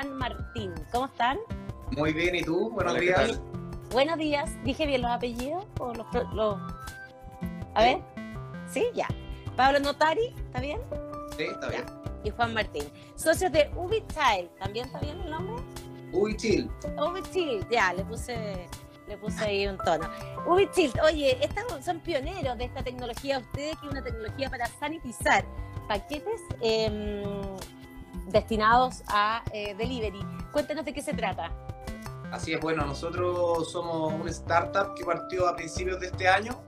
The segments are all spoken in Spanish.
Juan Martín. ¿Cómo están? Muy bien, ¿y tú? Buenos días. Buenos días. ¿Dije bien los apellidos? ¿O los, A ver. ¿Sí? Ya. Pablo Notari, ¿está bien? Sí, está bien. Y Juan Martín. Socios de Ubichild, ¿también está bien el nombre? Ubichild. Ubichild, ya, le puse le puse ahí un tono. Ubichild, oye, estos son pioneros de esta tecnología, ustedes que es una tecnología para sanitizar paquetes em, destinados a eh, delivery. Cuéntanos de qué se trata. Así es, bueno, nosotros somos una startup que partió a principios de este año,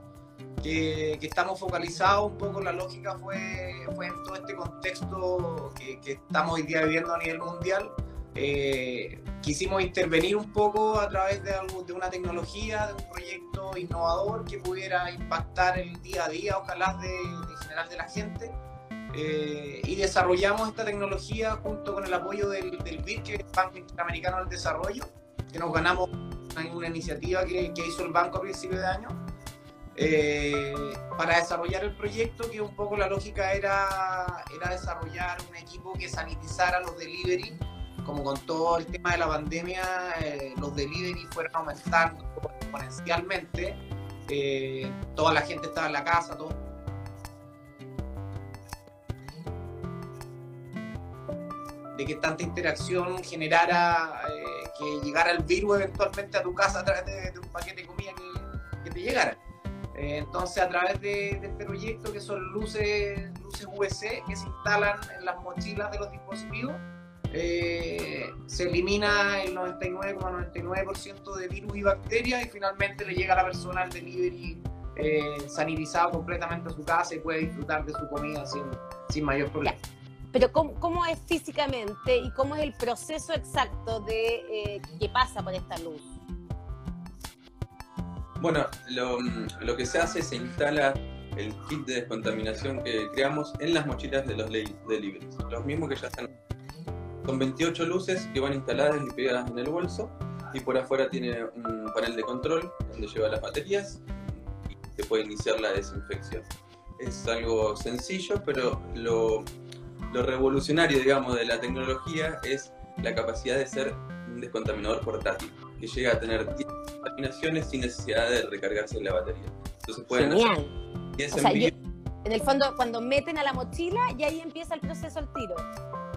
que, estamos focalizados un poco, la lógica fue, fue en todo este contexto que, que estamos hoy día viviendo a nivel mundial. Eh, quisimos intervenir un poco a través de, algo, de una tecnología, de un proyecto innovador que pudiera impactar el día a día, ojalá de, de general de la gente. Eh, y desarrollamos esta tecnología junto con el apoyo del, del BID, que es el Banco Interamericano del Desarrollo, que nos ganamos en una iniciativa que, que, hizo el banco a principios de año, eh, para desarrollar el proyecto, que un poco la lógica era, era desarrollar un equipo que sanitizara los delivery, como con todo el tema de la pandemia, eh, los delivery fueron aumentando exponencialmente, toda la gente estaba en la casa, todo de que tanta interacción generara eh, que llegara el virus eventualmente a tu casa a través de, un paquete de comida que, te llegara. Eh, entonces, a través de, este proyecto, que son luces, luces UVC que se instalan en las mochilas de los dispositivos, eh, se elimina el 99,99% de virus y bacterias y finalmente le llega a la persona el delivery sanitizado completamente a su casa y puede disfrutar de su comida sin, sin mayor problema. Pero ¿cómo, es físicamente y cómo es el proceso exacto de eh, pasa por esta luz? Bueno, lo, que se hace se instala el kit de descontaminación que creamos en las mochilas de los deliveries, los mismos que ya están. Son 28 luces que van instaladas y pegadas en el bolso y por afuera tiene un panel de control donde lleva las baterías y se puede iniciar la desinfección. Es algo sencillo, pero lo, lo revolucionario, digamos, de la tecnología es la capacidad de ser un descontaminador portátil, que llega a tener 10 contaminaciones sin necesidad de recargarse la batería. Entonces pueden Genial. en el fondo, cuando meten a la mochila, y ahí empieza el proceso al tiro.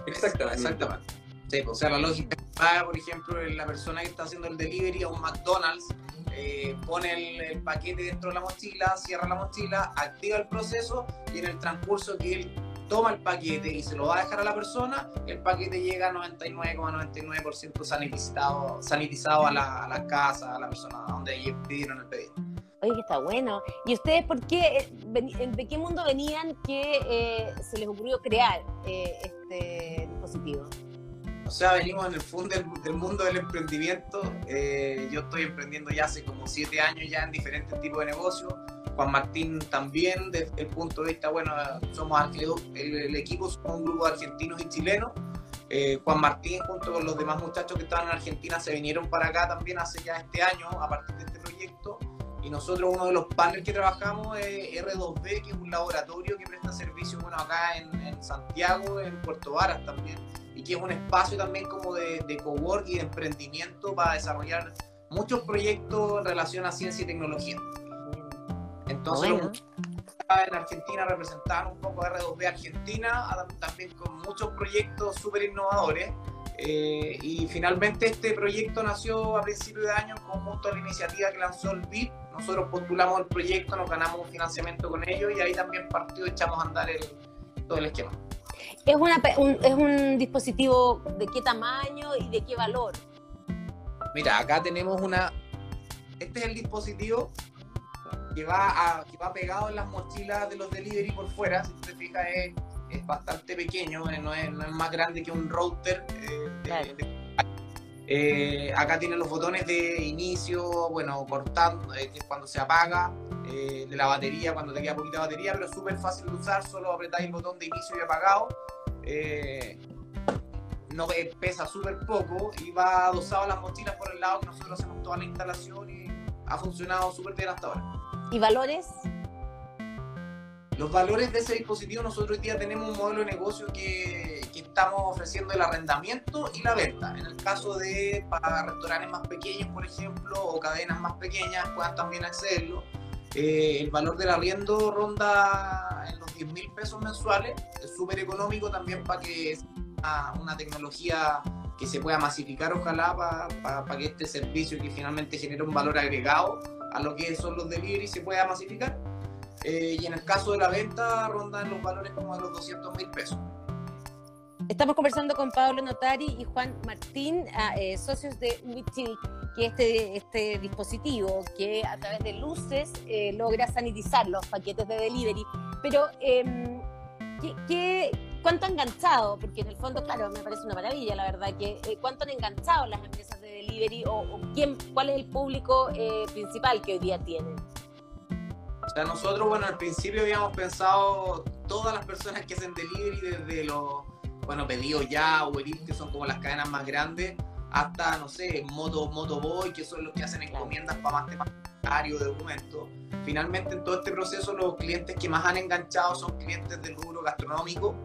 Exactamente. Exactamente. Sí, pues, o sea, la lógica por ejemplo, la persona que está haciendo el delivery a un McDonald's, eh, pone el, el, paquete dentro de la mochila, cierra la mochila, activa el proceso y en el transcurso que él toma el paquete y se lo va a dejar a la persona, el paquete llega a 99,99% sanitizado, sanitizado a la, a la casa, a la persona donde pidieron el pedido. Oye, que está bueno. ¿Y ustedes por qué, eh, de qué mundo venían que eh, se les ocurrió crear eh, este dispositivo? O sea, venimos en el fondo del, mundo del emprendimiento. yo estoy emprendiendo ya hace como siete años ya en diferentes tipos de negocios Juan Martín también, desde el punto de vista, bueno, somos el, equipo, somos un grupo de argentinos y chilenos. Eh, Juan Martín, junto con los demás muchachos que estaban en Argentina, se vinieron para acá también hace ya este año, a partir de este proyecto. Y nosotros, uno de los panels que trabajamos es R2B, que es un laboratorio que presta servicio bueno, acá en, Santiago, en Puerto Varas también, que es un espacio también como de, de cowork y de emprendimiento para desarrollar muchos proyectos en relación a ciencia y tecnología. Entonces, en Argentina representaban un poco R2B Argentina, también con muchos proyectos súper innovadores. Eh, y finalmente este proyecto nació a principios de año en conjunto a la iniciativa que lanzó el BID. Nosotros postulamos el proyecto, nos ganamos un financiamiento con ellos y ahí también partió echamos a andar el, todo el esquema. ¿Es, una, un, ¿Es un dispositivo de qué tamaño y de qué valor? Mira, acá tenemos una... Este es el dispositivo que va, que va pegado en las mochilas de los delivery por fuera, si te fijas es, es bastante pequeño, eh, no es, no es, más grande que un router. Eh, eh, acá tiene los botones de inicio, bueno, cortando, que es cuando se apaga, de la batería, cuando te queda poquita batería, pero es súper fácil de usar, solo apretáis el botón de inicio y apagado. no pesa súper poco y va adosado a las mochilas por el lado que nosotros hacemos toda la instalación y ha funcionado súper bien hasta ahora. ¿Y valores? Los valores de ese dispositivo, nosotros hoy día tenemos un modelo de negocio que estamos ofreciendo el arrendamiento y la venta. En el caso de para restaurantes más pequeños, por ejemplo, o cadenas más pequeñas, puedan también accederlo. Eh, el valor del arriendo ronda en los 10 mil pesos mensuales. Es súper económico también para que sea una, tecnología que se pueda masificar, ojalá, para que este servicio que finalmente genera un valor agregado a lo que son los delivery se pueda masificar. Eh, y en el caso de la venta rondan los valores como de los 200 mil pesos. Estamos conversando con Pablo Notari y Juan Martín, ah, eh, socios de Wichil, que es este, este dispositivo que a través de luces eh, logra sanitizar los paquetes de delivery. Pero, eh, ¿qué, cuánto han enganchado? Porque en el fondo, claro, me parece una maravilla, la verdad, que ¿cuánto han enganchado las empresas de delivery o, o quién, cuál es el público principal que hoy día tienen? O sea, nosotros, bueno, al principio habíamos pensado todas las personas que hacen delivery, desde los, bueno, pedidos ya, Uber que son como las cadenas más grandes, hasta, no sé, Moto, Motoboy, que son los que hacen encomiendas para más temas de documentos. Finalmente, en todo este proceso, los clientes que más han enganchado son clientes del rubro gastronómico.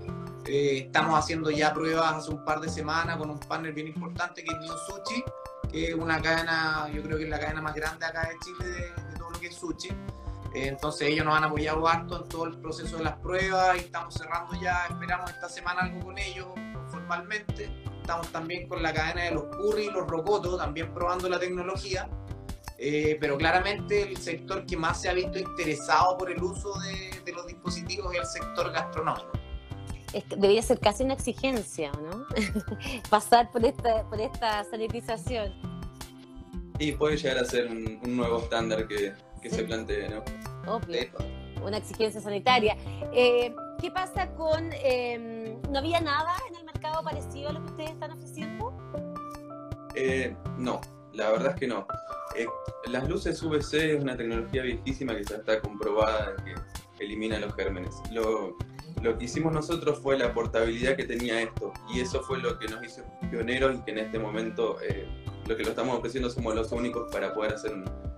Eh, estamos haciendo ya pruebas hace un par de semanas con un partner bien importante que es New Sushi, que es una cadena, yo creo que es la cadena más grande acá de Chile de, de todo lo que es sushi. Entonces ellos nos han apoyado harto en todo el proceso de las pruebas y estamos cerrando ya, esperamos esta semana algo con ellos formalmente. Estamos también con la cadena de los curry y los rocotos, también probando la tecnología. Eh, pero claramente el sector que más se ha visto interesado por el uso de, los dispositivos es el sector gastronómico. debería ser casi una exigencia, ¿no? Pasar por esta, por esta sanitización. Y puede llegar a ser un nuevo estándar que, que se plantee, ¿no? Obvio. Una exigencia sanitaria. Eh, ¿Qué pasa con... Em, ¿No había nada en el mercado parecido a lo que ustedes están ofreciendo? Eh, no, la verdad es que no. Eh, las luces VC es una tecnología viejísima que ya está comprobada que elimina los gérmenes. Lo, lo que hicimos nosotros fue la portabilidad que tenía esto y eso fue lo que nos hizo pioneros y que en este momento lo que lo estamos ofreciendo somos los únicos para poder hacer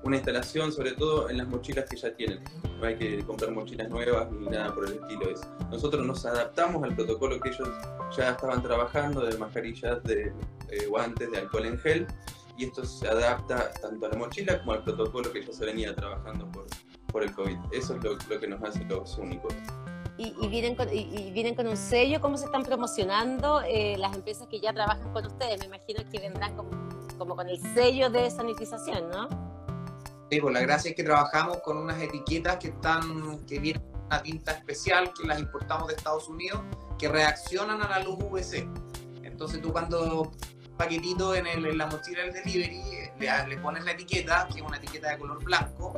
una instalación, sobre todo en las mochilas que ya tienen. No hay que comprar mochilas nuevas ni nada por el estilo. Es. Nosotros nos adaptamos al protocolo que ellos ya estaban trabajando de mascarillas, de eh, guantes, de alcohol en gel, y esto se adapta tanto a la mochila como al protocolo que ya se venía trabajando por, por el COVID. Eso es lo, lo que nos hace los únicos. Y, vienen con, y, vienen con un sello, ¿cómo se están promocionando eh, las empresas que ya trabajan con ustedes? Me imagino que vendrán como, como con el sello de sanitización, ¿no? Sí, pues la gracia es que trabajamos con unas etiquetas que están, que vienen una tinta especial que las importamos de Estados Unidos, que reaccionan a la luz UVC. Entonces tú cuando paquetito en, el, en la mochila del delivery, le, le, pones la etiqueta, que es una etiqueta de color blanco,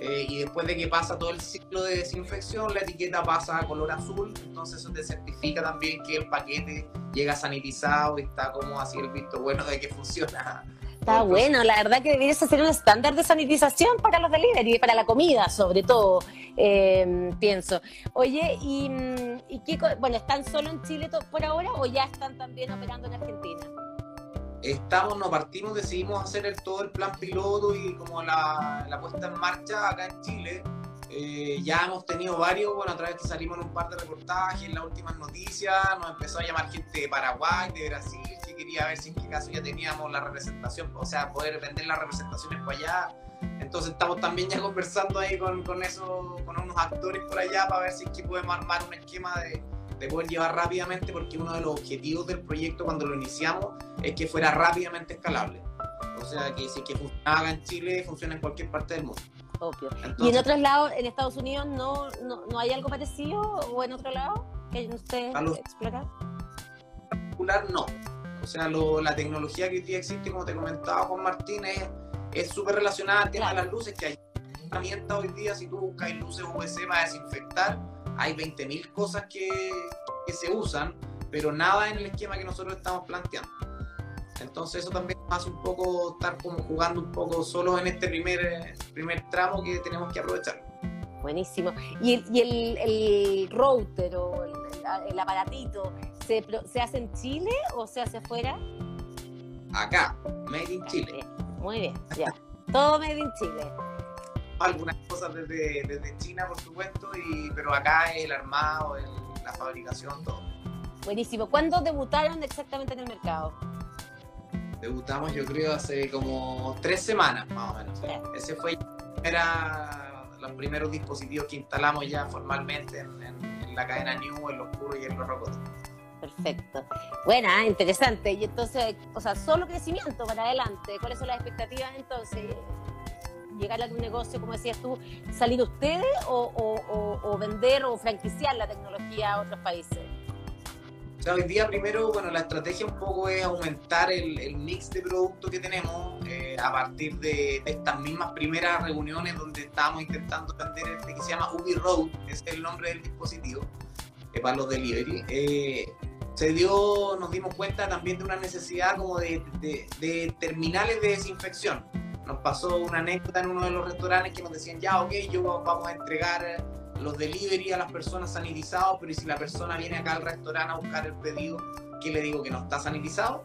eh, y después de que pasa todo el ciclo de desinfección, la etiqueta pasa a color azul, entonces eso te certifica también que el paquete llega sanitizado y está como así el visto bueno de que funciona Está bueno, la verdad que debería ser un estándar de sanitización para los delivery, para la comida sobre todo, eh, pienso. Oye, ¿y, y qué, bueno, están solo en Chile por ahora o ya están también operando en Argentina? Estamos, nos partimos, decidimos hacer el, todo el plan piloto y como la, la puesta en marcha acá en Chile. Eh, ya hemos tenido varios, bueno, a través de salimos en un par de reportajes, en las últimas noticias, nos empezó a llamar gente de Paraguay, de Brasil, quería ver si en qué caso ya teníamos la representación, o sea, poder vender las representaciones para allá. Entonces estamos también ya conversando ahí con, con, eso, con unos actores por allá para ver si es que podemos armar un esquema de, de poder llevar rápidamente, porque uno de los objetivos del proyecto cuando lo iniciamos es que fuera rápidamente escalable. O sea, que si que funciona en Chile, funciona en cualquier parte del mundo. Obvio. ¿Y en otros lados, en Estados Unidos, no, no, no hay algo parecido? ¿O en otro lado? ¿Que usted explicar? particular, no. O sea, la tecnología que hoy día existe, como te comentaba Juan Martínez, es súper relacionada al tema de las luces, que hay herramientas hoy día, si tú buscas luces UVC para desinfectar, hay 20.000 cosas que, que se usan, pero nada en el esquema que nosotros estamos planteando. Entonces eso también nos hace un poco estar como jugando un poco solo en este primer, primer tramo que tenemos que aprovechar. Buenísimo. ¿Y el, y el, el router o el, el aparatito ¿se, se, hace en Chile o se hace afuera? Acá, Made in Chile. Muy bien, ya. Todo Made in Chile. Algunas cosas desde, desde China, por supuesto, y, pero acá el armado, el, la fabricación, todo. Buenísimo. ¿Cuándo debutaron exactamente en el mercado? Debutamos yo creo hace como tres semanas más o menos. Bien. Ese fue era los primeros dispositivos que instalamos ya formalmente en, en- en la cadena New, en los puros y en los. Perfecto. Buena, interesante. Y entonces, o sea, solo crecimiento para adelante. ¿Cuáles son las expectativas entonces? Llegar a un negocio, como decías tú, salir ustedes o, vender o franquiciar la tecnología a otros países. O sea, hoy día primero, bueno, la estrategia un poco es aumentar el, mix de productos que tenemos eh, a partir de, estas mismas primeras reuniones donde estábamos intentando vender este que se llama Ubi Road, es el nombre del dispositivo, eh, para los delivery. Eh, se dio, nos dimos cuenta también de una necesidad como de, de- de terminales de desinfección. Nos pasó una anécdota en uno de los restaurantes que nos decían, ya, ok, yo vamos a entregar los delivery a las personas sanitizados, pero ¿y si la persona viene acá al restaurante a buscar el pedido, ¿qué le digo que no está sanitizado?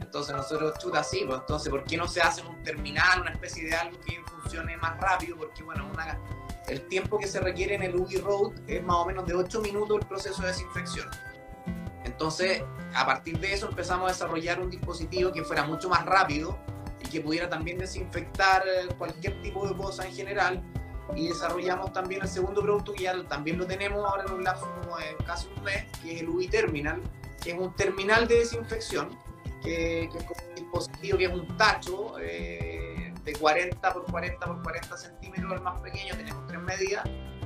Entonces nosotros, chuta, sí, pues entonces, ¿por qué no se hace un terminal, una especie de algo que funcione más rápido? Porque, bueno, una- el tiempo que se requiere en el UBI Road es más o menos de 8 minutos el proceso de desinfección. Entonces, a partir de eso empezamos a desarrollar un dispositivo que fuera mucho más rápido y que pudiera también desinfectar cualquier tipo de cosa en general. Y desarrollamos también el segundo producto que ya también lo tenemos ahora en un lapso como de casi un mes, que es el UBI Terminal, que es un terminal de desinfección, que, que es un dispositivo que es un tacho eh, de 40 por 40 por 40 centímetros, el más pequeño, tenemos tres medidas,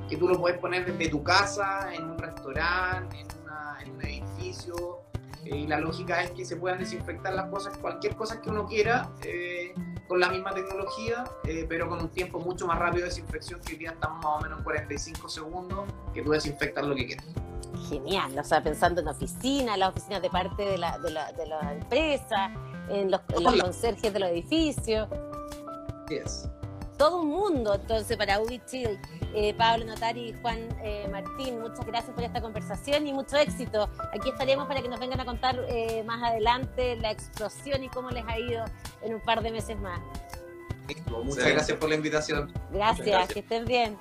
que tú lo puedes poner desde tu casa, en un restaurante, en, una- en un edificio, eh, y la lógica es que se puedan desinfectar las cosas, cualquier cosa que uno quiera, eh, con la misma tecnología, eh, pero con un tiempo mucho más rápido de desinfección, que hoy día estamos más o menos en 45 segundos, que tú desinfectas lo que quieras. Genial, o sea, pensando en oficinas, las oficinas de parte de la, de la, de la empresa, en los, en los conserjes de los edificios, Yes. todo un mundo entonces para Ubi Chill. Eh, Pablo Notari y Juan eh, Martín, muchas gracias por esta conversación y mucho éxito. Aquí estaremos para que nos vengan a contar eh, más adelante la explosión y cómo les ha ido en un par de meses más. Muchas Sí. gracias por la invitación. Gracias, gracias. que estén bien.